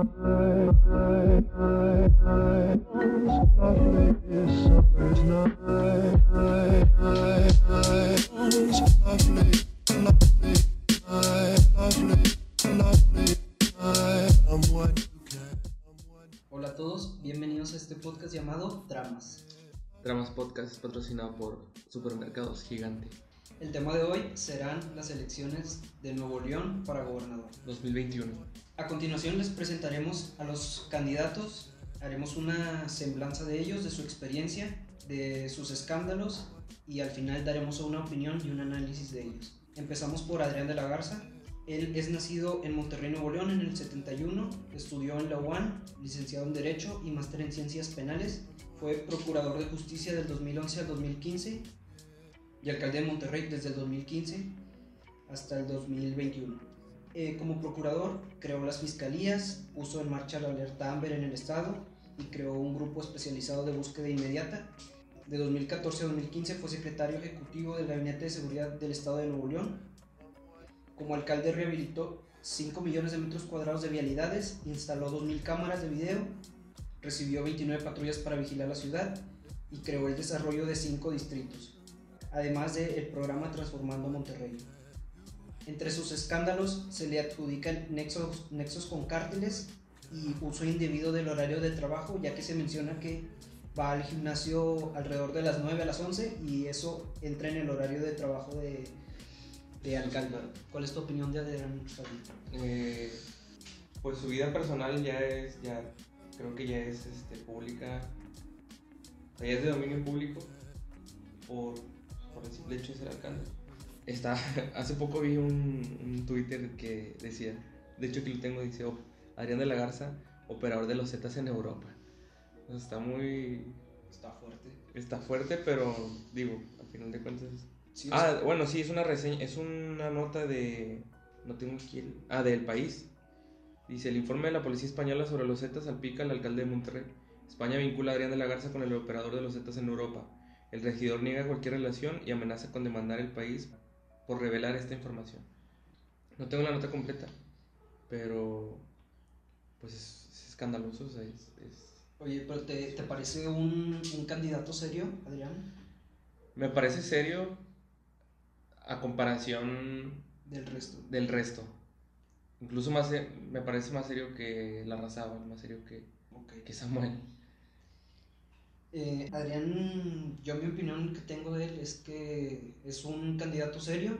Hola a todos, bienvenidos a este podcast llamado Dramas. Dramas Podcast es patrocinado por Supermercados Gigante El tema de hoy serán las elecciones de Nuevo León para gobernador. 2021. A continuación les presentaremos a los candidatos, haremos una semblanza de ellos, de su experiencia, de sus escándalos y al final daremos una opinión y un análisis de ellos. Empezamos por Adrián de la Garza. Él es nacido en Monterrey, Nuevo León en el 71, estudió en la UAN, licenciado en Derecho y máster en Ciencias Penales. Fue procurador de justicia del 2011 al 2015 y alcalde de Monterrey desde el 2015 hasta el 2021. Eh, como procurador creó las fiscalías, puso en marcha la alerta Amber en el estado y creó un grupo especializado de búsqueda inmediata. De 2014 a 2015 fue secretario ejecutivo del Gabinete de Seguridad del Estado de Nuevo León. Como alcalde rehabilitó 5 millones de metros cuadrados de vialidades, instaló 2.000 cámaras de video, recibió 29 patrullas para vigilar la ciudad y creó el desarrollo de 5 distritos, además del programa Transformando Monterrey. Entre sus escándalos se le adjudican nexos, nexos con cárteles y uso indebido del horario de trabajo, ya que se menciona que va al gimnasio alrededor de las 9 a las 11 y eso entra en el horario de trabajo de, de alcalde. ¿Cuál es tu opinión de Adrián? Eh, pues su vida personal ya es, ya creo que ya es este, pública, o sea, ya es de dominio público por, por el simple hecho de ser alcalde. Está, hace poco vi un, un Twitter que decía, de hecho que lo tengo, dice "Op- Adrián de la Garza, operador de los Zetas en Europa. Está muy, Está fuerte. está fuerte, pero digo, al final de cuentas Sí, Ah, bueno, sí, es una reseña, es una nota de. No tengo el- Ah, del país. Dice: el informe de la policía española sobre los Zetas salpica al alcalde de Monterrey. España vincula a Adrián de la Garza con el operador de los Zetas en Europa. El regidor niega cualquier relación y amenaza con demandar el país por revelar esta información. No tengo la nota completa, pero. Pues es, es escandaloso, o sea, es- es Oye, pero ¿te, te parece un, un candidato serio, Adrián? Me parece serio a comparación Del resto. del resto. Incluso más, me parece más serio que la Razábal, más serio que, que Samuel. Eh, Adrián, yo mi opinión que tengo de él es que es un candidato serio.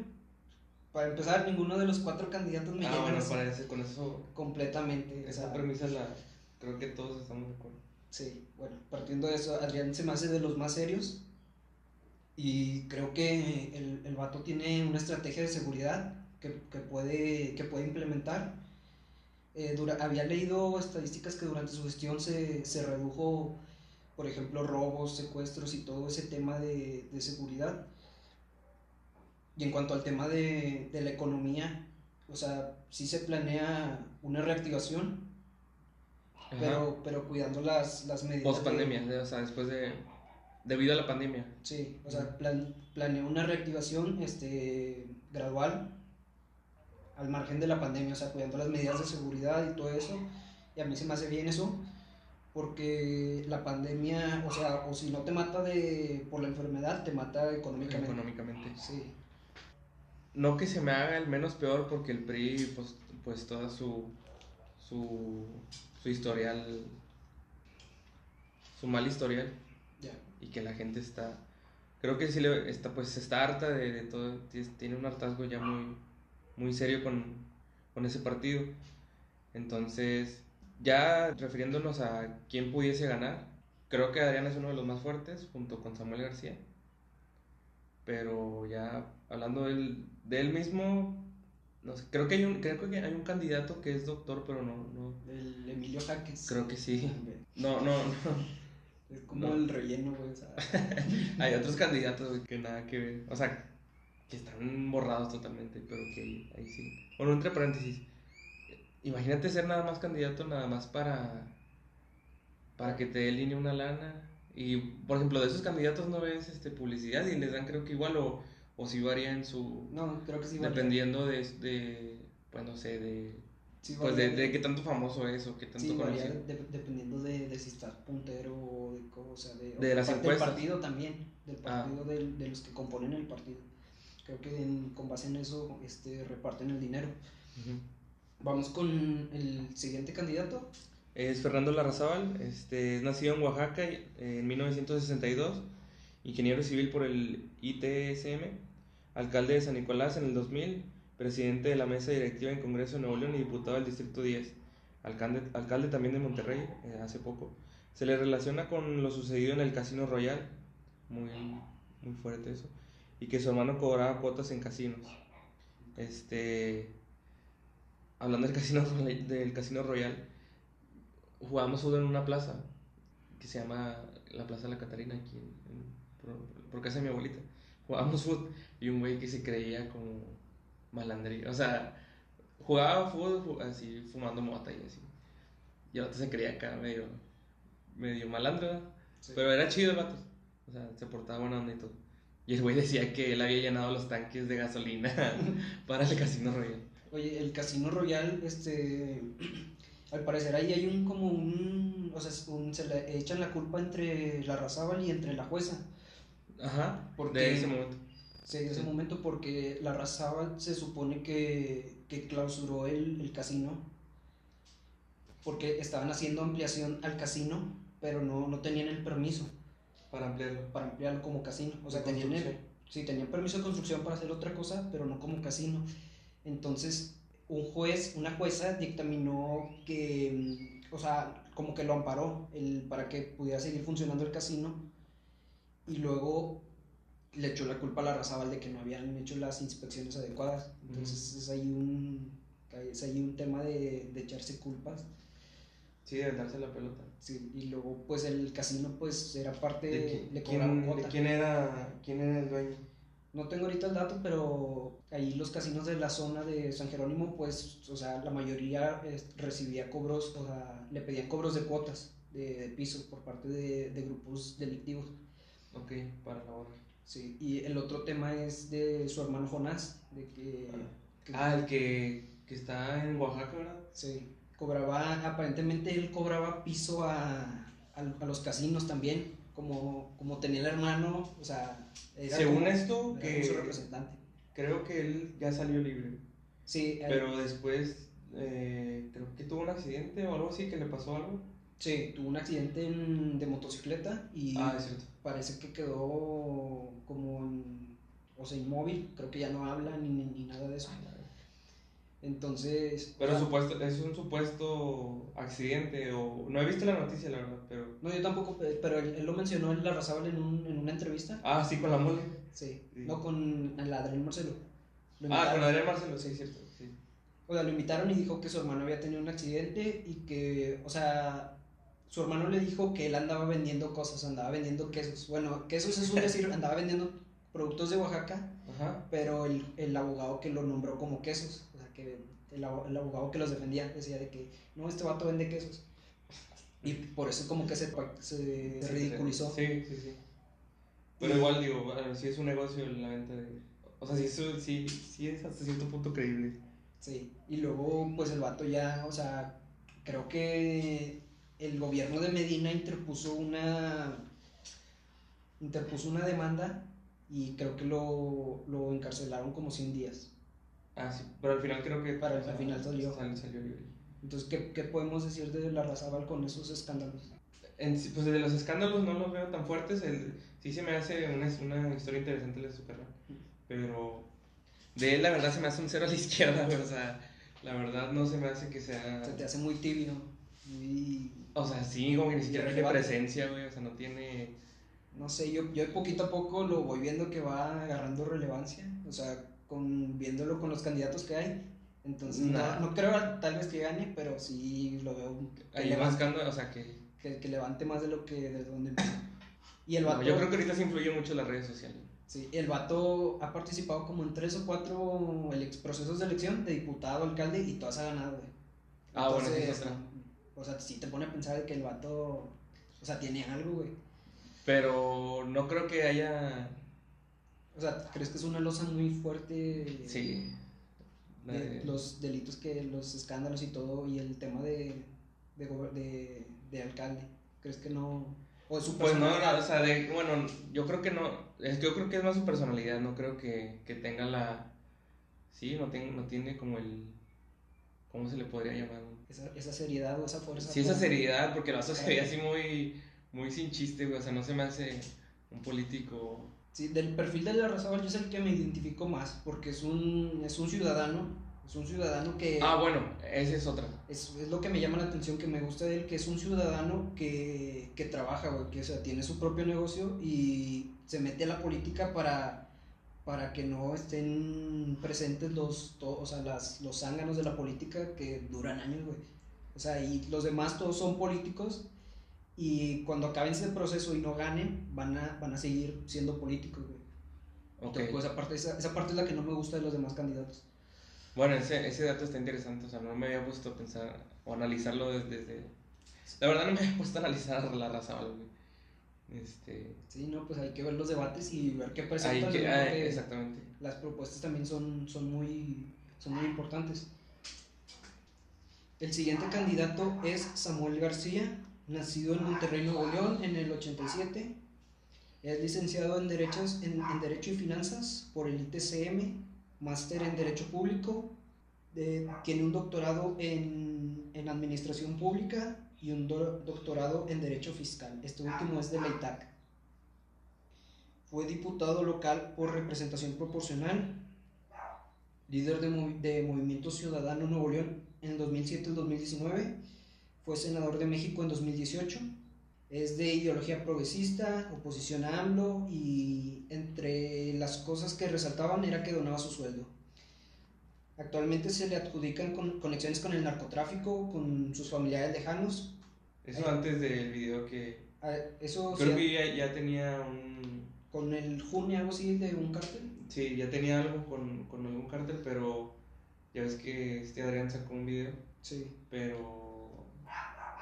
Para empezar, ninguno de los cuatro candidatos me Ah, bueno, así parece, con eso, completamente. o esa sea, premisa la, creo que todos estamos de acuerdo. Sí, bueno, partiendo de eso, Adrián se me hace de los más serios. Y creo que el, el vato tiene una estrategia de seguridad que, que puede, que puede implementar. Eh, dura- había leído estadísticas que durante su gestión se, se redujo, por ejemplo, robos, secuestros y todo ese tema de, de seguridad. Y en cuanto al tema de, de la economía, o sea, sí se planea una reactivación, pero, pero cuidando las, las medidas. Post de- pandemia, o sea, después de. Debido a la pandemia. Sí, o sea, plan, planeó una reactivación este, gradual al margen de la pandemia, o sea, cuidando las medidas de seguridad y todo eso. Y a mí se me hace bien eso, porque la pandemia, o sea, o si no te mata de, por la enfermedad, te mata económicamente. Económicamente. Sí, No que se me haga el menos peor porque el PRI, pues, pues toda su, su, su historial, su mal historial. ya. y que la gente está creo que sí le está pues está harta de, de todo tiene un hartazgo ya muy muy serio con, con ese partido entonces ya refiriéndonos a quién pudiese ganar creo que Adrián es uno de los más fuertes junto con Samuel García pero ya hablando de él, de él mismo no sé, creo que hay un creo que hay un candidato que es doctor pero no no El Emilio Jaques. creo que sí no no no Es como No. el relleno, güey. O sea, Hay otros candidatos güey, que nada que ver. O sea, que están borrados totalmente, pero que ahí, ahí sí. Bueno, entre paréntesis. Imagínate ser nada más candidato, nada más para. Para que te dé línea una lana. Y, por ejemplo, de esos candidatos no ves este, publicidad y les dan, creo que igual, o, o si varía en su. no, creo que sí. Dependiendo de, de. Pues no sé, de. Sí, Pues de, de qué tanto famoso es o qué tanto Sí, varía de- dependiendo de, de si estás puntero o de, o sea, de, De o las del partido también, del Ah. partido del- de los que componen el partido. Creo que en- con base en eso este, reparten el dinero. Ujú. Vamos con el siguiente candidato. Es Fernando Larrazábal, este, es nacido en Oaxaca en 1962, ingeniero civil por el ITSM, alcalde de San Nicolás en el 2000, presidente de la mesa directiva en Congreso de Nuevo León y diputado del Distrito 10, alcalde, alcalde también de Monterrey eh, hace poco. Se le relaciona con lo sucedido en el Casino Royal, muy, muy fuerte eso, y que su hermano cobraba cuotas en casinos. Este, hablando del Casino, del casino Royal, jugábamos fútbol en una plaza que se llama la Plaza de la Catarina, aquí en- en- por, por casa de mi abuelita. Jugábamos fútbol y un güey que se creía como malandrín. O sea, jugaba fútbol así, fumando mota y así. Y el vato se creía acá medio, medio malandro. Sí. Pero era chido el vato. O sea, se portaba buena onda y todo. Y el güey decía que él había llenado los tanques de gasolina para el Casino Royal. Oye, el Casino Royal, este, al parecer ahí hay un como un, o sea, un- se le echan la culpa entre la Razábal y entre la jueza. Ajá, ¿Por de ese momento. Sí, en ese Sí. momento porque la Razábal se supone que, que clausuró el, el casino porque estaban haciendo ampliación al casino, pero no, no tenían el permiso Para ampliarlo. para ampliarlo como casino. O sea, De tenían el, sí, tenían permiso de construcción para hacer otra cosa, pero no como casino. Entonces, un juez, una jueza dictaminó que, mm, o sea, como que lo amparó el, para que pudiera seguir funcionando el casino y luego le echó la culpa a la Razabal de que no habían hecho las inspecciones adecuadas. Entonces, es ahí un, es ahí un tema de, de echarse culpas. Sí, de darse la pelota. Sí, y luego, pues el casino, pues era parte ¿De, quién, le quién- de quién era, quién era el dueño? No tengo ahorita el dato, pero ahí los casinos de la zona de San Jerónimo, pues, o sea, la mayoría eh, recibía cobros, o sea, le pedían cobros de cuotas de, de piso por parte de, de grupos delictivos. Ok, para la hora. Sí, y el otro tema es de su hermano Jonás, de que, que- Ah, el que, que está en Oaxaca, ¿verdad? sí, cobraba, aparentemente él cobraba piso a, a, a los casinos también, como, como tenía el hermano, o sea, era Según como- esto, que su representante. creo que él ya salió libre. Sí, Pero después, eh, creo que tuvo un accidente o algo así, que le pasó algo. Sí, tuvo un accidente en- de motocicleta y Ah, es cierto. parece que quedó como en- o sea, inmóvil, creo que ya no habla ni, ni, ni nada de eso. Entonces, Pero o sea, supuesto, es un supuesto accidente o... No he visto la noticia, la verdad, pero... no, yo tampoco, pe- pero él, él lo mencionó en la Razabal en, un, en una entrevista. Ah, sí, con la mole. Sí, Sí. no con el Adrián Marcelo. Lo Ah, con Adrián Marcelo, sí, cierto. Sí. O sea, lo invitaron y dijo que su hermano había tenido un accidente y que, o sea, su hermano le dijo que él andaba vendiendo cosas, andaba vendiendo quesos. Bueno, quesos es un decir, andaba vendiendo productos de Oaxaca, Ajá. pero el, el abogado que lo nombró como quesos, que el, abo- el abogado que los defendía decía de que, no, este vato vende quesos. Y por eso como que se, ridiculizó. Sí, sí, sí. Pero Y- igual digo, sí es un negocio la venta de... O sea, sí, eso, sí, sí es hasta cierto punto creíble. Sí, y luego pues el vato ya, o sea, creo que el gobierno de Medina interpuso una interpuso una demanda y creo que lo, lo encarcelaron como 100 días. Ah, sí. Pero al final creo que... Para- al final salió. sal- salió libre. Entonces, ¿qué, qué podemos decir de la Razábal con esos escándalos? En pues de los escándalos no los veo tan fuertes. El, sí se me hace una, una historia interesante de su carrera. Pero de él, la verdad, se me hace un cero a la izquierda, güey. O sea, la verdad no se me hace que sea. Se te hace muy tibio, muy... O sea, sí, como que ni siquiera tiene presencia, güey. O sea, no tiene. No sé, yo, yo poquito a poco lo voy viendo que va agarrando relevancia, o sea, con, viéndolo con los candidatos que hay. Entonces, Nah. no, no creo tal vez que gane, pero sí lo veo que, Ahí levante, buscando, o sea, que. que, que levante más de lo que de donde. Y el no, vato, yo creo que ahorita se influye mucho las redes sociales. sí, el vato ha participado como en tres o cuatro procesos de elección de diputado, alcalde y todas ha ganado, güey. Ah, bueno, es otra. O sea, sí te pone a pensar de que el vato, o sea, tiene algo, güey. Pero no creo que haya. O sea, ¿crees que es una losa muy fuerte? Sí. De de- los delitos que, los escándalos y todo, y el tema de, de, de, de alcalde. ¿Crees que no? O de su Pues no, no, o sea, de, bueno, yo creo que no, es yo creo que es más su personalidad, no creo que, que tenga la, sí, no, tiene no tiene como el, ¿cómo se le podría llamar? esa, esa seriedad o esa fuerza. Sí, esa seriedad, porque vato se veía así muy, muy sin chiste, güey, o sea, no se me hace un político, Sí, del perfil de la raza yo es el que me identifico más, porque es un, es un ciudadano, es un ciudadano que... ah, bueno, esa es otra, Es, es lo que me llama la atención, que me gusta de él, que es un ciudadano que, que trabaja, güey, que o sea, tiene su propio negocio y se mete a la política para, para que no estén presentes los, to- o sea, las, los zánganos de la política que duran años, güey. O sea, y los demás todos son políticos y cuando acaben ese proceso y no ganen, van a, van a seguir siendo políticos, güey. ok, Entonces, pues, esa, parte, esa, esa parte es la que no me gusta de los demás candidatos. bueno, ese, ese dato está interesante, o sea, no me había puesto a pensar, o analizarlo desde, desde- la verdad no me había puesto a analizar la raza, güey, este, Sí, no, pues hay que ver los debates y ver qué presentan. que, ah, exactamente, las propuestas también son, son, muy, son muy importantes. El siguiente candidato es Samuel García, nacido en Monterrey, Nuevo León, en el 87. Es licenciado en, derechos, en, Derecho y Finanzas por el ITCM, máster en Derecho Público, de- tiene un doctorado en, en Administración Pública y un do- doctorado en Derecho Fiscal. Este último es de la ITAC. Fue diputado local por representación proporcional, líder de, de Movimiento Ciudadano Nuevo León en el 2007 al 2019, fue senador de México en 2018, es de ideología progresista, oposición a AMLO y entre las cosas que resaltaban era que donaba su sueldo. Actualmente se le adjudican con- conexiones con el narcotráfico, con sus familiares lejanos. eso antes del video que, Ah, Eso creo sí, que ya, ya tenía un, con el Juni, algo así de un cartel. Sí, ya tenía algo con, con algún cártel, pero ya ves que este Adrián sacó un video, Sí. pero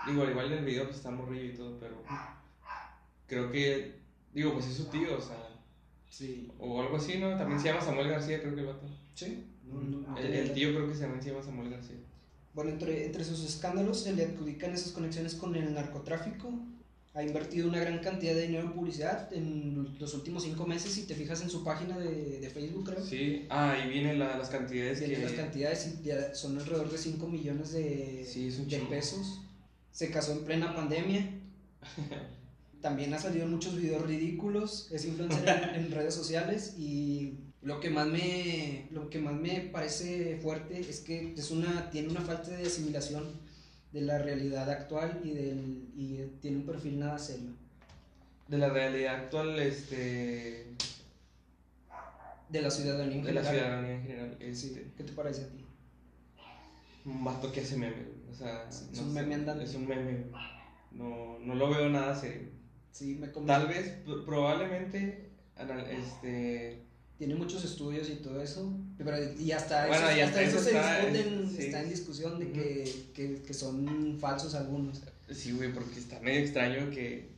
digo, al igual en el video pues está morrillo y todo, pero creo que, digo, pues es su tío, o sea, Sí. o algo así, ¿no? También se llama Samuel García, creo que el vato. Sí. No, no, El, el tío creo que también se llama Samuel García. Bueno, entre, entre sus escándalos se le adjudican esas conexiones con el narcotráfico. Ha invertido una gran cantidad de dinero en publicidad en los últimos cinco meses. Si te fijas en su página de, de Facebook, creo. Sí, ah, y vienen la- las cantidades Tiene que... las cantidades son alrededor de 5 millones de, Sí, es un de pesos. Se casó en plena pandemia. También ha salido en muchos videos ridículos. Es influencer en, en redes sociales y lo que más me lo que más me parece fuerte es que es una tiene una falta de asimilación de la realidad actual y del y tiene un perfil nada serio. De la realidad actual, este... De la ciudadanía en De la general. ciudadanía en general, Sí. este... ¿Qué te parece a ti? Un vato que hace o sea... Es no un sé, meme andante. Es un meme. No, no lo veo nada serio. Sí, me. Tal vez, pr- probablemente, este... Tiene muchos estudios y todo eso, pero y hasta Bueno, eso, y hasta hasta eso eso se está en- discuten, sí. está en discusión de que, que, que son falsos algunos. Sí, güey, porque está medio extraño que...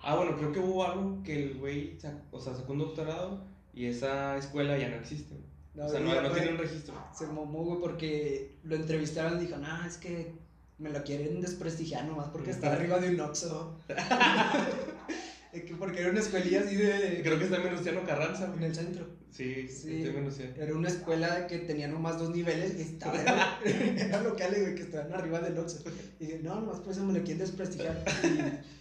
Ah, bueno, creo que hubo algo que el güey, o sea, sacó un doctorado y esa escuela ya no existe. Güey. o sea, no, no aparte, tiene un registro. Se mamó, güey, porque lo entrevistaron y dijo, nah, es que me lo quieren desprestigiar nomás porque está arriba de un Oxxo. Porque era una escuelilla así de... Creo que está Menustiano Carranza, En el centro. Sí, Sí. Era una escuela que tenía nomás dos niveles y estaba, era, era locales, güey, que estaban arriba del Oxxo. Y dije, no, nomás por eso me lo quieren desprestigiar. Y-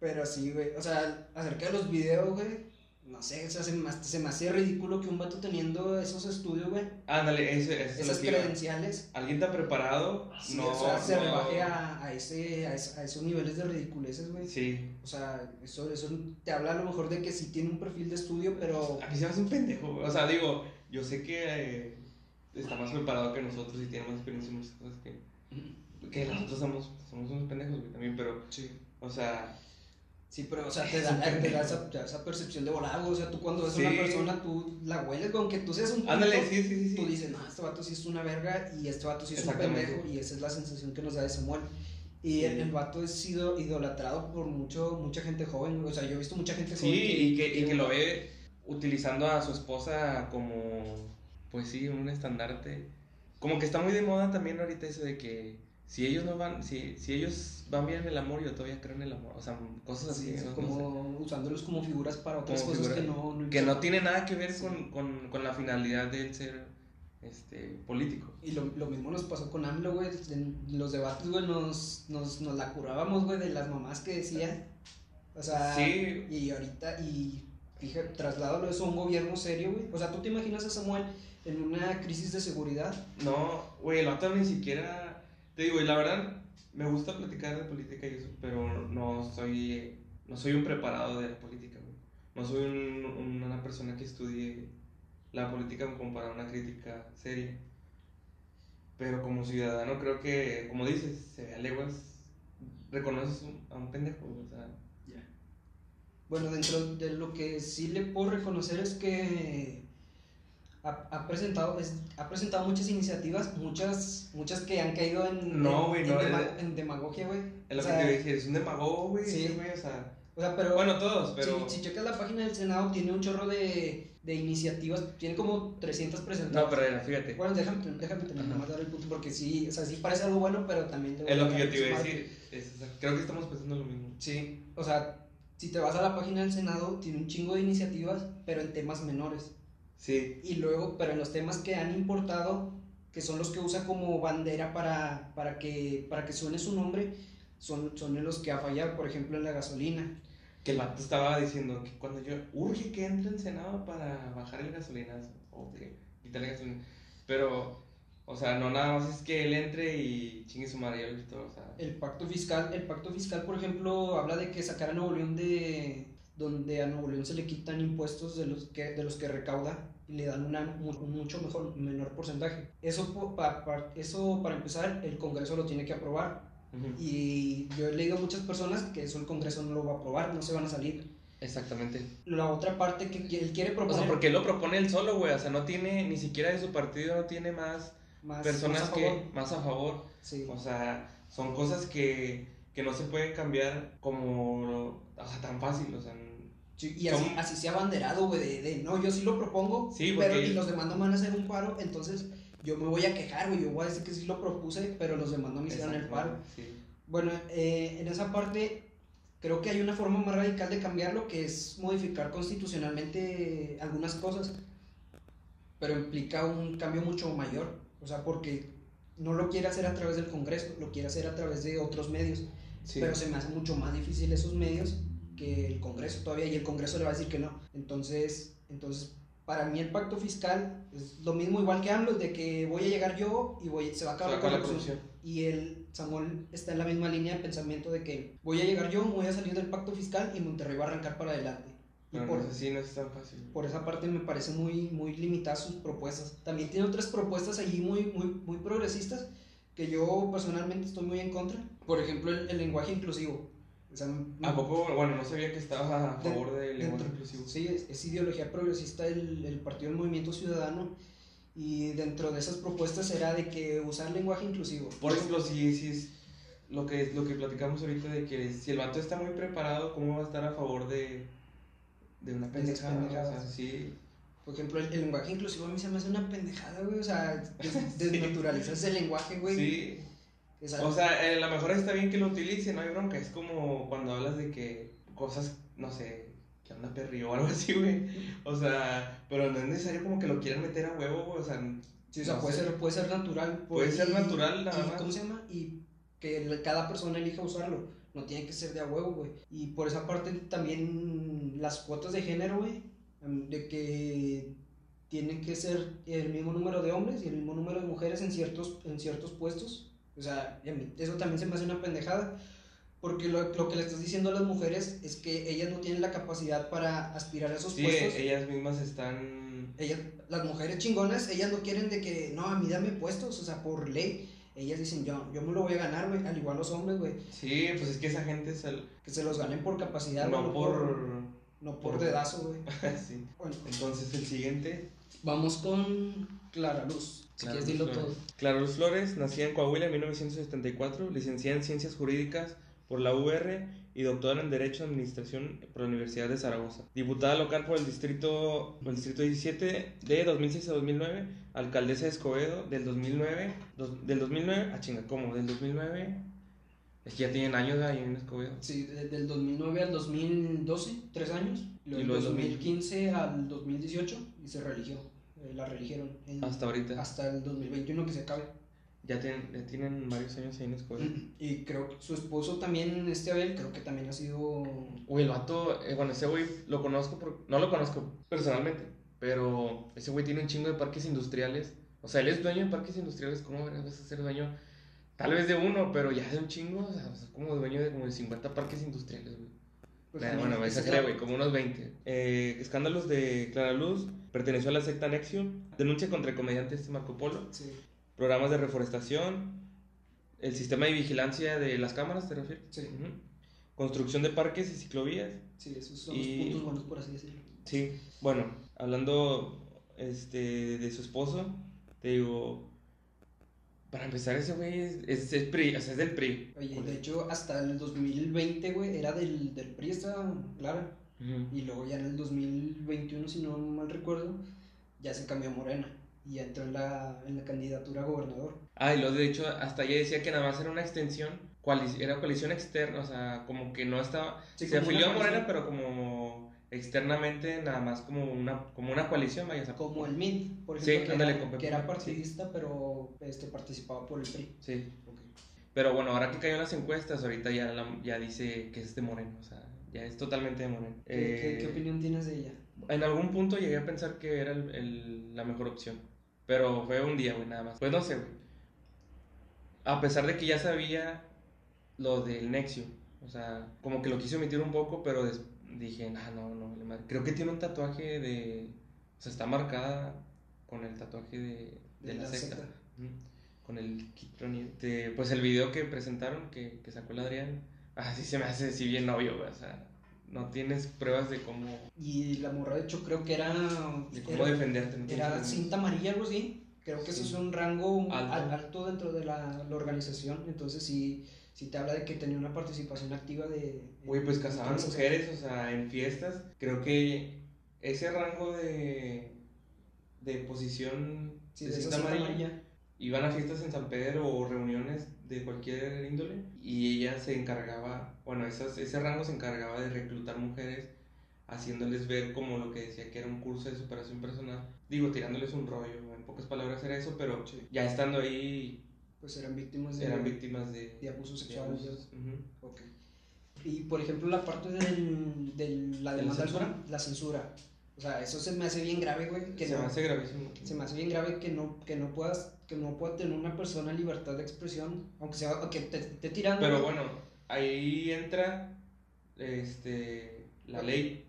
pero sí, güey, o sea, acerca de los videos, güey, no sé, o sea, se, me, hace- se me hace ridículo que un vato teniendo esos estudios, güey, Ándale, ese, ese es esas credenciales, Alguien está preparado, sí, no, o sea, se no- rebaje a, a, ese, a, es- a esos niveles de ridiculeces, güey. Sí, O sea, eso, eso te habla a lo mejor de que sí tiene un perfil de estudio, pero a mí se me hace un pendejo, güey. O sea, digo, yo sé que eh, está más preparado que nosotros y tiene más experiencia en muchas cosas que, que nosotros somos, somos unos pendejos, güey, también, pero, sí. o sea, Sí, pero, o sea, te Es da, te da esa, te da esa percepción de volado. O sea, tú cuando ves a Sí. una persona, tú la hueles, aunque tú seas un ándale, puto, sí, sí, sí. tú dices, no, este vato sí es una verga y este vato sí es un pendejo. Y esa es la sensación que nos da de Samuel. Y el, el vato ha sido idolatrado por mucho, mucha gente joven. O sea, yo he visto mucha gente Sí, joven. y que, y que lo ve utilizando a su esposa como, pues sí, un estandarte como que está muy de moda también ahorita eso de que si ellos no van, si, si ellos van bien en el amor, yo todavía creo en el amor. O sea, cosas así. Sí, ¿no? como No sé. usándolos como figuras para otras Como cosas que no, no que no tiene nada que ver con, con, con la finalidad de él ser este, político. Y lo, lo mismo nos pasó con AMLO, güey. En los debates, güey, nos, nos, nos la curábamos, güey, de las mamás que decían. O sea, Sí. y ahorita, y fíjate, trasládalo eso a un gobierno serio, güey. O sea, ¿tú te imaginas a Samuel en una crisis de seguridad? No, güey, el vato ni siquiera. Te digo, y la verdad, me gusta platicar de política y eso, pero no soy, no soy un preparado de la política. No soy un- una persona que estudie la política como para una crítica seria. Pero como ciudadano, creo que, como dices, se ve reconoces a un pendejo, o. Bueno, dentro de lo que sí le puedo reconocer es que ha, ha presentado, es- ha presentado muchas iniciativas, muchas, muchas que han caído en, No, güey, en no, demagogia, güey. Es lo que te iba a decir, es un demagogo, güey, Sí. ese güey, o sea. O sea, pero Bueno, todos, pero. si, si checas la página del Senado, tiene un chorro de, de iniciativas, tiene como 300 presentadas. No, pero fíjate. Bueno, déjame, déjame terminar Ajá. más dar el punto, porque sí, o sea, sí parece algo bueno, pero también... Es lo que yo te iba a decir. es- o sea, creo que estamos pensando lo mismo. Sí, o sea, si te vas a la página del Senado, tiene un chingo de iniciativas, pero en temas menores. Sí, Y luego, pero en los temas que han importado, que son los que usa como bandera para, para, que, para que suene su nombre, son, son en los que ha fallado, por ejemplo, en la gasolina. que el vato estaba diciendo que cuando yo urge que entre en Senado para bajar el gasolinazo o que quitarle gasolina. Pero, o sea, no nada más es que él entre y chingue su madre, le quito, o sea. El pacto fiscal, el pacto fiscal, por ejemplo, habla de que sacar a Nuevo León de donde a Nuevo León se le quitan impuestos de los que, de los que recauda y le dan una, un mucho mejor, menor porcentaje. Eso, pa- pa- eso para empezar, el Congreso lo tiene que aprobar. ujú. Y yo he leído a muchas personas que eso el Congreso no lo va a aprobar, no se van a salir. Exactamente. La otra parte que él quiere O proponer sea, porque él lo propone él solo, güey. O sea, no tiene, ni siquiera de su partido, no tiene más más, personas más que más a favor. Sí. O sea, son cosas que, que no se pueden cambiar como, o sea, tan fácil, o sea. Y así, así se ha abanderado, güey, de, de, no, yo sí lo propongo, Sí, pero porque- y los demás no me van a hacer un paro, entonces yo me voy a quejar, güey, yo voy a decir que sí lo propuse, pero los demás no me hicieron el paro. Sí. Bueno, eh, en esa parte creo que hay una forma más radical de cambiarlo, que es modificar constitucionalmente algunas cosas, pero implica un cambio mucho mayor, o sea, porque no lo quiere hacer a través del Congreso, lo quiere hacer a través de otros medios. Sí. Pero se me hace mucho más difícil esos medios que el Congreso todavía y el Congreso le va a decir que no. Entonces, entonces para mí el pacto fiscal es lo mismo igual que AMLO, de que voy a llegar yo y voy, se va a acabar la corrupción. Y el Samuel está en la misma línea de pensamiento de que voy a llegar yo, voy a salir del pacto fiscal y Monterrey va a arrancar para adelante. Y Pero por, no así, no es tan fácil. por esa parte me parece muy, muy limitadas sus propuestas. También tiene otras propuestas allí muy, muy, muy progresistas que yo personalmente estoy muy en contra. Por ejemplo, el, el lenguaje inclusivo. O sea, ¿A poco? Bueno, no sabía que estaba a De- favor del lenguaje inclusivo. Sí, es, es ideología progresista el, el Partido del Movimiento Ciudadano y dentro de esas propuestas era de que usar lenguaje inclusivo. Por ejemplo, si, si es lo que, lo que platicamos ahorita de que si el vato está muy preparado, ¿cómo va a estar a favor de, de una De pendejada? O sea, sí. Por ejemplo, el, el lenguaje inclusivo a mí se me hace una pendejada, güey. O sea, des- desnaturalizas el lenguaje, güey. Sí. O sea, a lo mejor está bien que lo utilice, no hay bronca. Es como cuando hablas de que cosas, no sé, que anda perrillo o algo así, güey. O sea, pero no es necesario como que lo quieran meter a huevo, güey. O sea, Sí, o sea, no puede sé. ser, puede ser natural. Puede ser natural, nada y. ¿Cómo se llama? Y que cada persona elija usarlo. No tiene que ser de a huevo, güey. Y por esa parte también las cuotas de género, güey. em, De que tienen que ser el mismo número de hombres y el mismo número de mujeres en ciertos, en ciertos puestos. O sea, y a mí eso también se me hace una pendejada. Porque lo, lo que le estás diciendo a las mujeres es que ellas no tienen la capacidad para aspirar a esos sí, puestos ellas mismas están. ellas, las mujeres chingonas, ellas no quieren de que, no, a mí dame puestos, o sea, por ley. Ellas dicen, yo, yo me lo voy a ganar, güey, al igual los hombres, güey, Sí, pues es que esa gente es el. que se los ganen por capacidad, No güey, por. no por por- dedazo, güey. sí. Bueno, Entonces el siguiente. vamos con Clara Luz, si Clara quieres dilo Flores. todo. Clara Luz Flores, nacida en Coahuila en 1974, licenciada en Ciencias Jurídicas por la UR y doctora en Derecho y Administración por la Universidad de Zaragoza. Diputada local por el distrito, por el distrito 17 de 2006 a 2009, alcaldesa de Escobedo del 2009, dos- del 2009, ah chinga, ¿cómo? Del 2009, es que ya tienen años ahí en Escobedo. Sí, de- del 2009 al 2012, tres años. Y luego Y del luego 2015 al 2018 y se religió. Eh, la religieron. Hasta ahorita. hasta el 2021 que se acabe. Ya tienen, ya tienen varios años ahí en Escobedo. Y creo que su esposo también, este Abel, creo que también ha sido... Güey, el vato, eh, bueno, ese güey lo conozco, por, no lo conozco personalmente, pero ese güey tiene un chingo de parques industriales. O sea, él es dueño de parques industriales, ¿cómo a ser dueño? Tal vez de uno, pero ya de un chingo, o sea, es como dueño de como de 50 parques industriales, güey. Pues, bueno, me exageré, güey, como unos 20. Eh, escándalos de Clara Luz, perteneció a la secta Nexium, denuncia contra el comediante este Marco Polo, Sí, programas de reforestación, el sistema de vigilancia de las cámaras, ¿te refieres? sí. Construcción de parques y ciclovías. sí, esos son Y- los puntos buenos, por así decirlo. Sí, bueno, hablando este, de su esposo, te digo, para empezar, ese güey es, es, es PRI, o sea, es del PRI. Oye, de hecho, hasta el 2020, güey, era del, del PRI, esta Clara. Y luego ya en el 2021, si no mal recuerdo, ya se cambió a Morena. Y ya entró en la, en la candidatura a gobernador. Ah, y luego de hecho, hasta ella decía que nada más era una extensión, coali- era coalición externa, o sea, como que no estaba, Sí, se afilió a Morena, pero como externamente, nada más como una, como una coalición, vaya, Como el MINT, por Sí, ejemplo, que, ándale, era, que era partidista, pero este, participaba por el PRI. Sí. Pero bueno, ahora que cayó en las encuestas, ahorita ya, la- ya dice que es de Moreno, o sea, ya es totalmente de Moreno. ¿Qué, Eh, qué opinión tienes de ella? En algún punto llegué a pensar que era el- el- la mejor opción. Pero fue un día, güey, nada más. Pues no sé, güey. A pesar de que ya sabía lo del Nexio. O sea, como que lo quise omitir un poco, pero des- dije, nah, no, no, vale madre". Creo que tiene un tatuaje de. O sea, está marcada con el tatuaje de, de la, secta. Ujú. Con el. De- Pues el video que presentaron, que, que sacó el Adrián. Así se me hace así bien obvio. O sea, no tienes pruebas de cómo, Y la morra, de hecho, creo que era. de cómo era, defenderte. no era cinta amarilla, algo así. Creo que eso es un rango Alto. al- alto, dentro de la, la organización. Entonces, sí, sí te habla de que tenía una participación activa de. Güey, pues en- mujeres, o sea, en fiestas. Creo que ese rango de, de posición Sí, de amarilla, amarilla. iban a fiestas en San Pedro o reuniones de cualquier índole y ella se encargaba, bueno, esas, ese rango se encargaba de reclutar mujeres haciéndoles ver como lo que decía que era un curso de superación personal. Digo, tirándoles un rollo, en pocas palabras era eso, pero Sí. ya estando ahí Pues eran víctimas de, eran víctimas de, de abusos de sexuales. abusos. Ujú. Ok. Y por ejemplo, la parte del, del- la ¿De la demanda, censura? la censura. O sea, eso se me hace bien grave, güey. Que Se no, me hace gravísimo. se me hace bien grave que no, que no puedas, que no pueda tener una persona libertad de expresión, aunque sea, aunque te esté tirando. Pero bueno, ahí entra este la ley.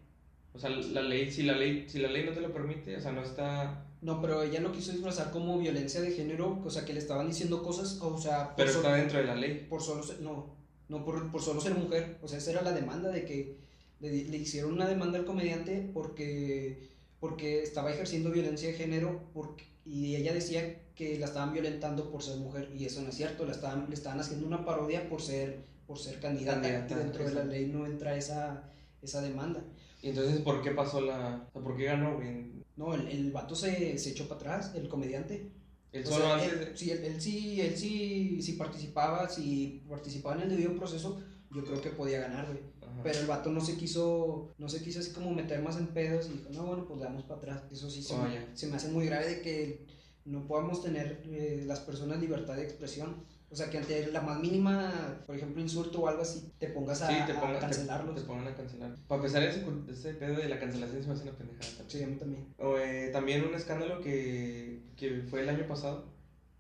O sea, la ley, si la ley, si la ley no te lo permite, o sea, no está. No, pero ella lo quiso disfrazar como violencia de género, o sea, que le estaban diciendo cosas, o sea, por, Pero solo, está dentro de la ley. por solo ser, no, no por, por solo ser mujer. O sea, esa era la demanda de que le, le hicieron una demanda al comediante porque, porque estaba ejerciendo violencia de género porque, y ella decía que la estaban violentando por ser mujer y eso no es cierto, la estaban, le estaban haciendo una parodia por ser, por ser candidata, Candidata, dentro de la ley no entra esa, esa demanda. Y entonces, ¿por qué pasó la. ¿por qué ganó, güey? No, el, el vato se, se echó para atrás, el comediante. O solo sea, antes él, de- sí, él, él sí, él sí, sí participaba, si participaba en el debido proceso, yo creo que podía ganar, güey. Ajá. Pero el vato no se quiso, no se quiso así como meter más en pedos y dijo, no, bueno, pues le damos para atrás. Eso sí se, Oh, me, se me hace muy grave de que no podamos tener eh, las personas libertad de expresión. O sea, que ante la más mínima, por ejemplo, insulto o algo así, te pongas a, Sí, te a pongan, te, cancelarlos. te pongan a cancelar. Para empezar, ese, ese pedo de la cancelación se me hace una pendejada. también. Sí, a mí también. O, eh, también un escándalo que, que fue el año pasado.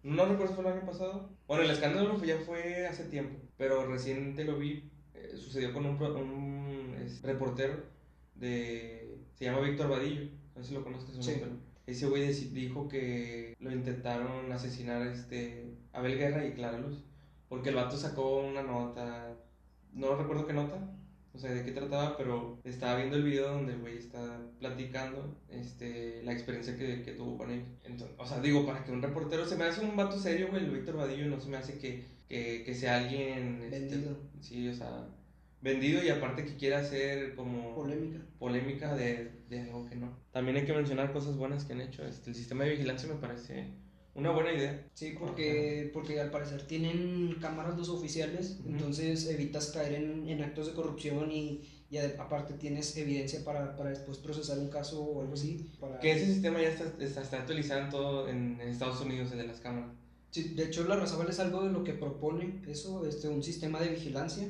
No recuerdo si fue el año pasado. Bueno, el escándalo ya fue hace tiempo, pero reciente lo vi. eh, sucedió con un, un es, reportero de. Se llama Víctor Vadillo. No sé si lo conozcas. ¿o no? Sí. Pero ese güey dijo que lo intentaron asesinar este, Abel Guerra y Clara Luz. Porque el vato sacó una nota. No recuerdo qué nota. o sea, de qué trataba, pero estaba viendo el video donde el güey está platicando este, la experiencia que, que tuvo con él. Entonces, o sea, digo, para que un reportero se me hace un vato serio, güey, el Víctor Vadillo, no se me hace que, que, que sea alguien... este, Vendido. sí, o sea, vendido y aparte que quiera hacer como... Polémica. polémica de, de algo que no. También hay que mencionar cosas buenas que han hecho. Este, el sistema de vigilancia me parece una buena idea. Sí, porque, porque al parecer tienen cámaras los oficiales, Ujú. entonces evitas caer en, en actos de corrupción y, y aparte tienes evidencia para, para después procesar un caso o algo así. Para... Que ese sistema ya está, está, está actualizado todo en, Estados Unidos, el de las cámaras. Sí, de hecho, la Razabal es algo de lo que propone eso, este, un sistema de vigilancia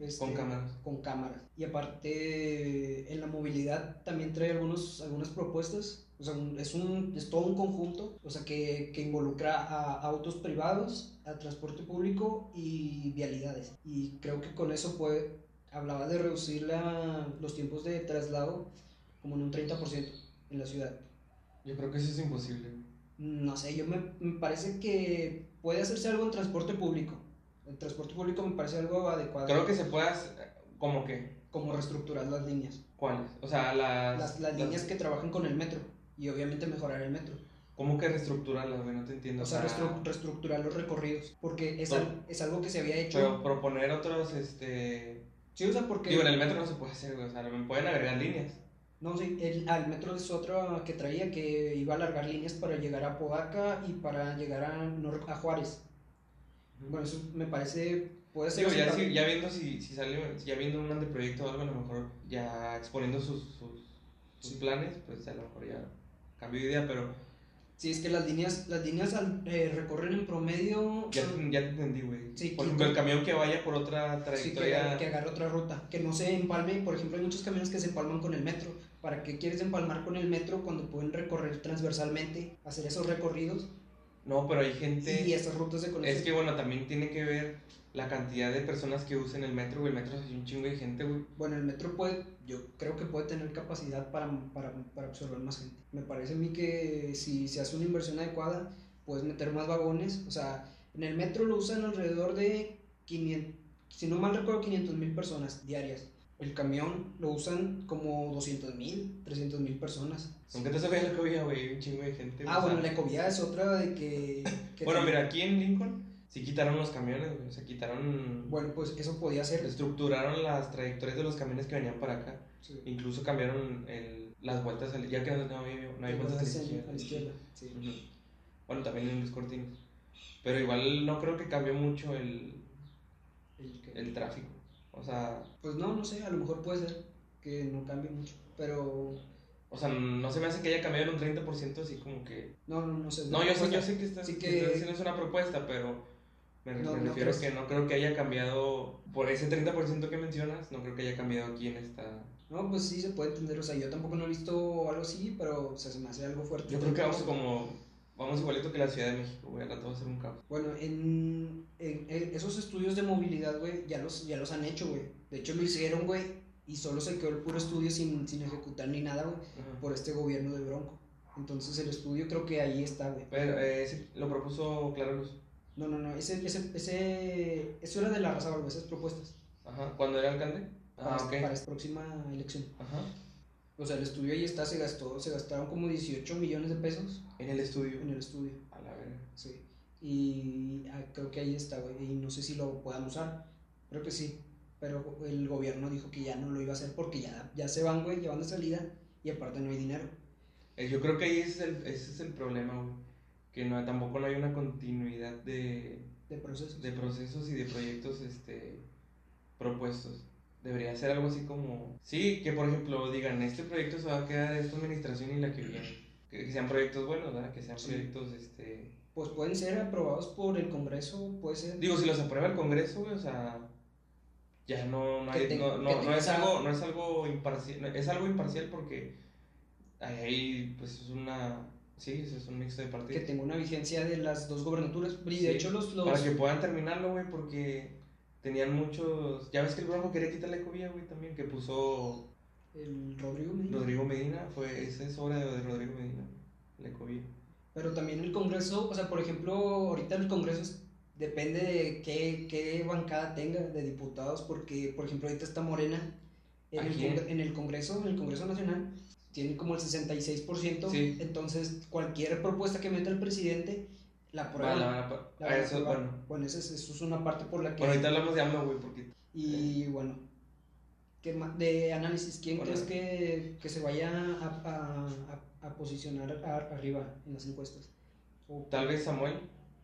Este, Con cámaras. con cámaras. Y aparte, en la movilidad también trae algunos, algunas propuestas. O sea, es, un, es todo un conjunto, o sea, que, que involucra a autos privados, a transporte público y vialidades. Y creo que con eso puede, hablaba de reducir la, los tiempos de traslado como en un 30% en la ciudad. Yo creo que eso es imposible. No sé, yo me, me parece que puede hacerse algo en transporte público. El transporte público me parece algo adecuado. Creo que se puede hacer, como que, Como reestructurar las líneas. ¿cuáles? O sea, las... Las, las líneas que trabajan con el metro. Y obviamente mejorar el metro. ¿Cómo que reestructurarlas, güey? No te entiendo. O sea, reestructurar los recorridos. Porque es, al- es algo que se había hecho. Pero proponer otros, este... sí, o sea, porque. Digo, en el metro no se puede hacer, güey. O sea, me pueden agregar líneas. No, sí, el, al metro es otro que traía que iba a alargar líneas para llegar a Podaca y para llegar a, a Juárez. Bueno, eso me parece. Puede ser. Digo, ya, ya viendo si, si sale, ya viendo un anteproyecto o algo, a lo mejor ya exponiendo sus, sus, sus Sí. planes, pues a lo mejor ya cambio de idea, pero Sí, es que las líneas, las líneas al, eh, recorren en promedio. ya, ya te entendí, güey. Sí, por ejemplo, el camión que vaya por otra Sí, que, trayectoria. que agarre otra ruta, que no se empalme, por ejemplo hay muchos camiones que se empalman con el metro, ¿para qué quieres empalmar con el metro cuando pueden recorrer transversalmente, hacer esos recorridos No, pero hay gente. y esas rutas de conexión? Es que bueno, también tiene que ver la cantidad de personas que usen el metro, güey. El metro es un chingo de gente, güey. Bueno, el metro puede, yo creo que puede tener capacidad para, para, para absorber más gente. Me parece a mí que si se hace una inversión adecuada, puedes meter más vagones, o sea, en el metro lo usan alrededor de 500, si no mal recuerdo, 500 mil personas diarias. El camión lo usan como 200 mil, 300 mil personas. Aunque te sabes la cobija, güey, un chingo de gente. Ah, bueno, la ecovía es otra de que... que Bueno, mira, aquí en Lincoln sí quitaron los camiones, güey. O sea, quitaron. Bueno, pues eso podía ser. Estructuraron las trayectorias de los camiones que venían para acá. Sí. Incluso cambiaron el, las vueltas, al- ya que no, no había, no había vueltas a la izquierda. a la izquierda. Sí. Ujú. Bueno, también en Luis Cortines. Pero igual no creo que cambió mucho el, El el tráfico. O sea, Pues no, no sé, a lo mejor puede ser que no cambie mucho, pero o sea, no se me hace que haya cambiado en un 30% así como que... no, no, no sé. No, yo sé, yo sé que estás, sí que que- estás diciendo es una propuesta, pero me, No, me no refiero crees. que no creo que haya cambiado por ese 30% que mencionas, no creo que haya cambiado aquí en esta... No, pues sí se puede entender, o sea, yo tampoco no he visto algo así, pero o sea, se me hace algo fuerte. Yo creo que vamos como... Vamos igualito que la Ciudad de México, güey, rato va a ser un caos. Bueno, en, en- en esos estudios de movilidad, güey, ya los, ya los han hecho, güey. De hecho, lo hicieron, güey, y solo se quedó el puro estudio sin, sin ejecutar ni nada, güey, Ajá. por este gobierno de Bronco. Entonces el estudio creo que ahí está, güey. Pero eh, ese lo propuso Clara Luz. No, no, no, ese, ese, ese, eso era de la raza, güey, esas propuestas. Ajá, ¿cuándo era alcalde? Para, Ah, ok. para esta próxima elección. Ajá. O sea, el estudio ahí está, se gastó, se gastaron como 18 millones de pesos En el estudio. en el estudio. A la verga. Sí. Y ah, creo que ahí está, güey. Y no sé si lo puedan usar. Creo que sí. Pero el gobierno dijo que ya no lo iba a hacer porque ya, ya se van, güey, llevan de salida y aparte no hay dinero. Eh, Yo creo que ahí ese es el, ese es el problema, güey. Que no, tampoco no hay una continuidad de, De procesos. de procesos y de proyectos este, propuestos. Debería ser algo así como... Sí, que por ejemplo digan, este proyecto se va a quedar esta administración y la que viene. Que, que sean proyectos buenos, ¿verdad? Que sean Sí. proyectos, este... Pues pueden ser aprobados por el Congreso, puede ser. Digo, si los aprueba el Congreso, güey, o sea... Ya no, no, Que hay- te- no, que no, no es algo, no es algo imparcial, es algo imparcial porque ahí pues es una... Sí, eso es un mix de Que partidos. tenga una vigencia de las dos gobernaturas. Y de Sí, hecho, los. los Para que puedan terminarlo, güey, porque tenían muchos. Ya ves que el Bronco quería quitar la ecovía, güey, también, que puso El Rodrigo Medina. Rodrigo Medina. Fue, esa es obra de, de Rodrigo Medina, la ecovía. Pero también el Congreso, o sea, por ejemplo, ahorita el Congreso es- depende de qué, qué bancada tenga de diputados, porque, por ejemplo, ahorita está Morena en, ¿A el? Congre- en el Congreso, en el Congreso Nacional, tiene como el 66%, Sí. entonces cualquier propuesta que meta el presidente la Va, aprueba. la La a van a eso, aprobar. bueno. Bueno, eso es, eso es una parte por la que... Bueno, ahorita hablamos de AMLO, güey, porque Y bueno, ¿qué de análisis, ¿quién Bueno. crees que, que se vaya a, a- a- a posicionar arriba en las encuestas? O- tal vez Samuel,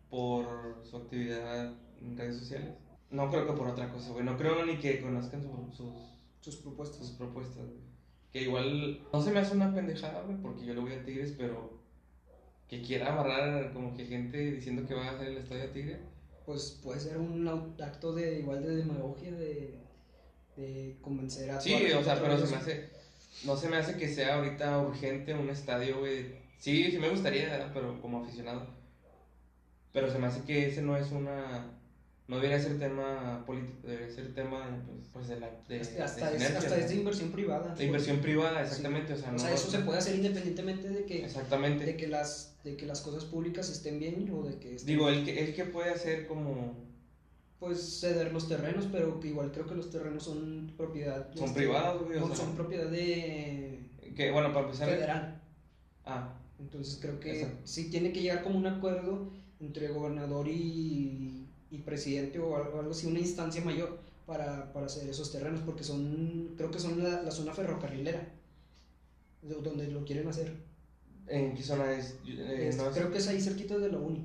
por su actividad en redes sociales. No creo que por otra cosa, güey. No creo ni que conozcan su- sus, sus propuestas. sus propuestas, güey. Que igual no se me hace una pendejada, güey, porque yo le voy a Tigres, pero que quiera amarrar como que gente diciendo que va a hacer el estadio a Tigre. Pues puede ser un acto de igual de demagogia, de, de convencer a Sí, o sea, pero se me hace. No se me hace que sea ahorita urgente un estadio, güey. Sí, sí me gustaría, pero como aficionado. Pero se me hace que ese no es una. No debería ser tema político, debería ser tema pues, pues de la. De, Hasta, de es, sinergia, hasta ¿no? es de inversión privada. De inversión privada, exactamente. O sea, O no, sea, eso se puede hacer independientemente de que, Exactamente. de que, las, de que las cosas públicas estén bien o de que estén- Digo, el que, el que puede hacer como. pues ceder los terrenos, pero que igual creo que los terrenos son propiedad Son este, privados, güey. O sea, son propiedad de que, bueno, para empezar. federal. Ah, Entonces creo que Exacto. sí tiene que llegar como un acuerdo entre gobernador y, y presidente o algo, algo así, una instancia mayor para, para hacer esos terrenos, porque son, creo que son la, la zona ferrocarrilera, de- donde lo quieren hacer. ¿en qué zona es? Eh, Es- no es- Creo que es ahí cerquita de la uni.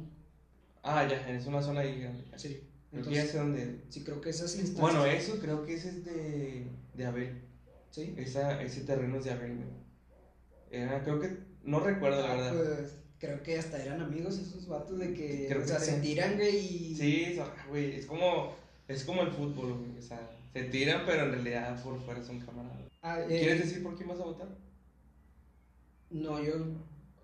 Ah, ya, es una zona ahí. Sí. Creo Entonces, sé dónde. sí, creo que esas instancias. Bueno, eso creo que ese es de, de Abel. sí. Esa, ese terreno es de Abel. Era, creo que. No recuerdo, la Ah, verdad. pues, creo que hasta eran amigos esos vatos de que, Creo o que sea, sí. se tiran, güey, y... Sí, güey. Es como. Es como el fútbol, güey. O sea, se tiran, pero en realidad por fuera son camaradas. Ah, eh, ¿Quieres decir por quién vas a votar? No, yo.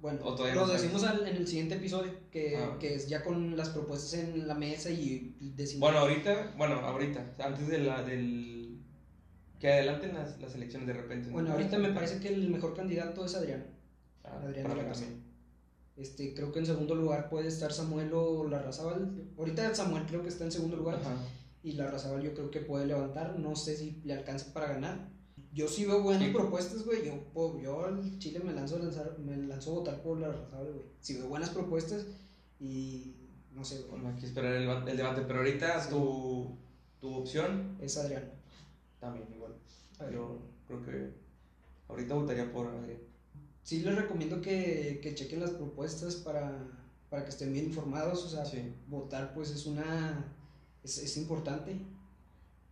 Bueno, lo decimos al- en el siguiente episodio, que, Ah. que es ya con las propuestas en la mesa y decimos. Bueno, ahorita. Bueno, ahorita. Antes de la, del. Que adelanten las, las elecciones de repente. ¿no? Bueno, ahorita me parece que el mejor candidato es Adrián. Ah, Adrián para mí también. Este, creo que en segundo lugar puede estar Samuel o Larrazábal. Ahorita Samuel creo que está en segundo lugar. Ajá. Y Larrazábal yo creo que puede levantar. No sé si le alcance para ganar. Yo sí veo buenas Sí. propuestas, güey. Yo, po- yo al Chile me lanzo, a lanzar, me lanzo a votar por Larrazábal, güey. Si veo buenas propuestas y no sé, güey. Bueno, hay que esperar el, ba- el debate. Pero ahorita Sí. tu, tu opción Es Adrián. también igual. Adrián. Yo creo que ahorita votaría por Adrián. Sí les recomiendo que, que chequen las propuestas para, para que estén bien informados. O sea, Sí. votar pues es una... Es, es importante.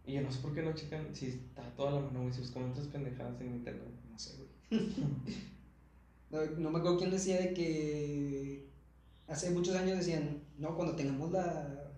Y yo no sé por qué no checan si está toda la mano, güey, si buscan otras pendejadas en internet. No sé, güey. no, no me acuerdo quién decía de que hace muchos años decían, no, cuando tengamos la,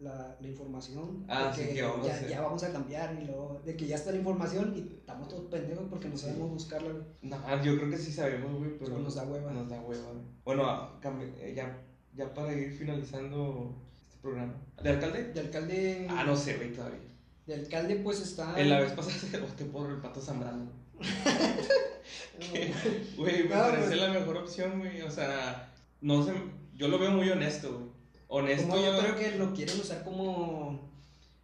la, la información, Ah, de sí, que vamos a ya, vamos a cambiar, y luego, de que ya está la información y estamos todos pendejos porque no Sí. sabemos buscarla, güey. No, yo creo que sí sabemos, güey, pero nos da hueva. Nos da hueva. güey. Bueno, ah, eh, ya, ya para ir finalizando este programa. ¿De alcalde? De alcalde... Ah, no sé, güey, todavía. De alcalde pues está... En la vez pasada se voté por el pato Zambrano. Güey, me No, parece pues- la mejor opción, güey. O sea, no sé, yo lo veo muy honesto, güey. Honesto. Como yo creo que lo quieren usar como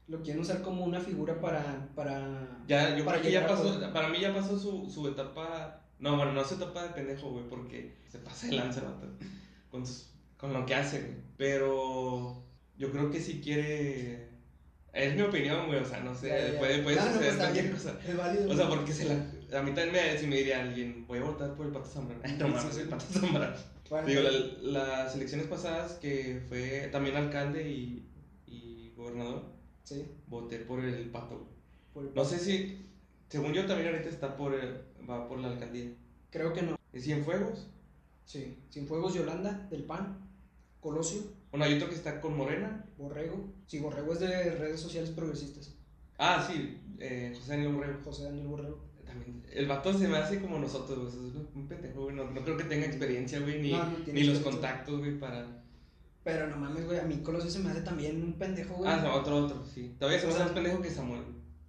lo quieren usar como una figura para para Ya, yo para creo que ya pasó, para mí ya pasó su, su etapa, no, bueno, no su etapa de pendejo, güey, porque se pasa de lanza, el vato, con, sus- con lo que hace, güey. Pero yo creo que si quiere, es mi opinión, güey, o sea, no sé, Ya, ya. puede, puede Claro, suceder está cualquier cosa. es válido. O sea, porque se la, a mí también me, si me diría alguien, voy a votar por el Pato Zambrano. No mames, el Pato Zambrano. Bueno, Digo, la- las elecciones pasadas que fue también alcalde y, y gobernador, sí, voté por el Pato, güey. por el- No sé si, según yo también ahorita está por, el- va por la alcaldía. creo que no. ¿Es Cienfuegos? Sí, Cienfuegos Yolanda del PAN, Colosio, Bueno, hay otro que está con Morena. Borrego. Sí, Borrego es de redes sociales progresistas. Ah, sí, eh, José Daniel Borrego. José Daniel Borrego. También, el vato se me hace como nosotros, güey. Es un pendejo, güey. No, no creo que tenga experiencia, güey, ni, No, no tiene ni los contactos, güey, para. Pero no mames, güey, a mí Colosio se me hace también un pendejo, güey. Ah, otro, otro, sí. Todavía se me hace más pendejo que Samuel.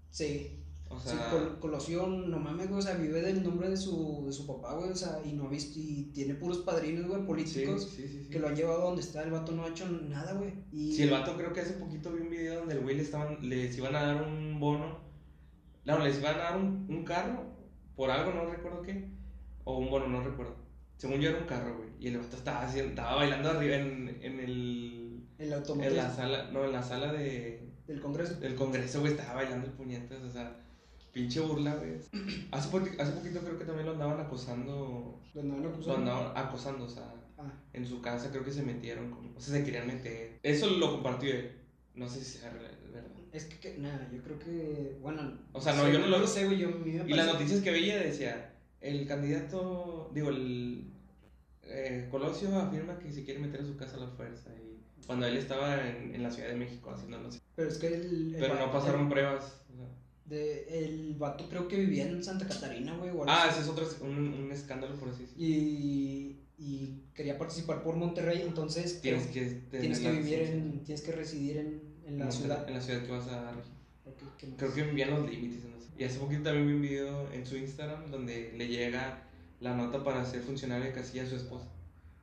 Sí. O Sí, sea, Col- Colosio, no mames, güey, o sea, vive del nombre de su, de su papá, güey, o sea, y no ha visto, y tiene puros padrinos, güey, políticos, sí, sí, sí. que lo han llevado a donde está, el vato no ha hecho nada, güey. Y Sí, el vato creo que hace poquito vi un video donde el güey le estaban, les iban a dar un bono. No, les iban a dar un, un carro por algo, no recuerdo qué. O un bono, no recuerdo. Según yo era un carro, güey. Y el vato estaba, haciendo, estaba bailando arriba en, en el. el automotriz En la sala, no, en la sala de, del Congreso. del Congreso, güey, estaba bailando el puñetas, o sea, pinche burla, güey. Hace, poqui- hace poquito creo que también lo andaban acosando. Lo andaban Lo acusando. andaban acosando, o sea, Ah, en su casa creo que se metieron, como, o sea, se querían meter. Eso lo compartió él. No sé si sea re- verdad. Es que, que- nada, yo creo que, bueno. O sea, no, yo no lo- sé, güey, yo, me Y las noticias que veía decía, el candidato, digo, el eh, Colosio afirma que se quiere meter a su casa a la fuerza. Y cuando él estaba en, en la Ciudad de México haciendo no sé. Pero es que el. el Pero no pasaron pruebas. o sea. De, el vato creo que vivía en Santa Catarina, güey, o Ah, ese es otro, un, un escándalo por así decirlo. Y, y quería participar por Monterrey, entonces Tienes que, tienes que vivir en, tienes que residir en, en la ciudad. En la ciudad que vas a regir. Ok, ¿qué más? Creo que envían los límites, no sé. Y hace poquito también vi un video en su Instagram donde le llega la nota para ser funcionario de casilla a su esposa.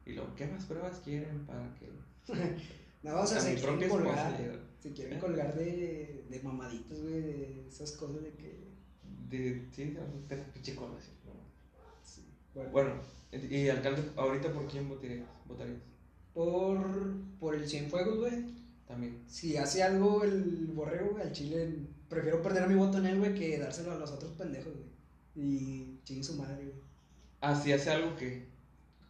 Y luego, ¿qué más pruebas quieren para que No, o sea, a se mi quieren propia esposa colgar, se quieren ¿Eh? colgar de, de mamaditos, güey, de esas cosas de que... de, sí, de de la pinche cola, sí, bueno, Bueno, y alcalde, ahorita por quién votarías? ¿Votarías? por, por el Cienfuegos, güey, También. si hace algo el borrego, güey, al chile, prefiero perder mi voto en él, güey, que dárselo a los otros pendejos, güey. Y chingue su madre, güey. Ah, si hace algo que.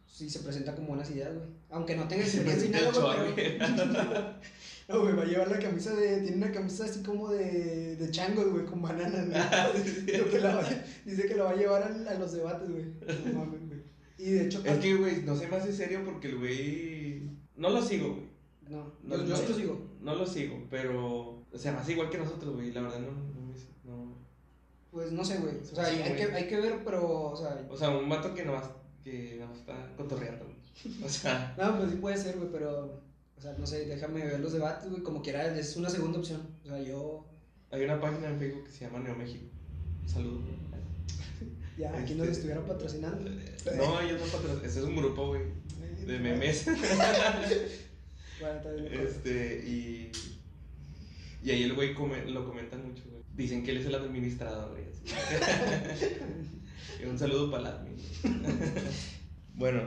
Si se presenta con buenas ideas, güey. Aunque no tenga experiencia ni nada. No, güey, va a llevar la camisa de... Tiene una camisa así como de, de changos, güey, con bananas, güey. Creo que la va- dice que la va a llevar a, a los debates, güey. No mames, güey. Y de hecho... Es que, güey, no se me hace serio porque el güey. No lo sigo, güey. No, No, yo, yo no, lo sigo. No lo sigo, pero. O sea, más igual que nosotros, güey. La verdad, no. no, me- no. Pues no sé, güey. O sea, Sí, hay, güey. que, hay que ver, pero, o sea... O sea, un vato que nomás, que nomás está cotorreando. O sea, No, pues sí puede ser, güey, pero... O sea, no sé, déjame ver los debates, güey, como quiera, es una segunda opción. O sea, yo... hay una página en Facebook que se llama Neo México. Saludos. Ya, aquí Este- nos estuvieran patrocinando. No, ellos no patrocinan. Ese es un grupo, güey, de memes. Bueno, Este, y. Y ahí el güey come- lo comentan mucho, güey. Dicen que él es el administrador, güey. así. Y un saludo para el admin. bueno.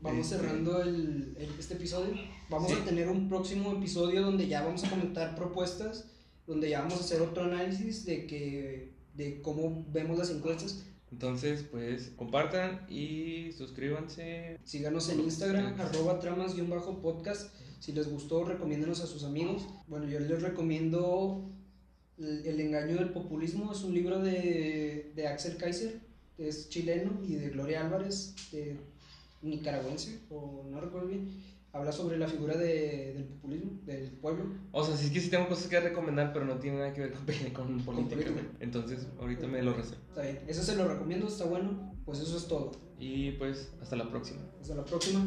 Vamos este, cerrando el, el- este episodio. Vamos Sí. a tener un próximo episodio donde ya vamos a comentar propuestas, donde ya vamos a hacer otro análisis de que de cómo vemos las encuestas. Entonces, pues, compartan y suscríbanse. Síganos en Instagram, arroba tramas-podcast. Si les gustó, recomiéndenos a sus amigos. Bueno, yo les recomiendo El, El engaño del populismo. Es un libro de, de Axel Kaiser, que es chileno, y de Gloria Álvarez, de nicaragüense, o no recuerdo bien. Habla sobre la figura de- del populismo, del pueblo. O sea, sí es que sí tengo cosas que recomendar, pero no tiene nada que ver con, con política, güey. Entonces, ahorita me lo reservo. Está bien, eso se lo recomiendo, está bueno. Pues eso es todo. Y pues, hasta la próxima. Hasta la próxima.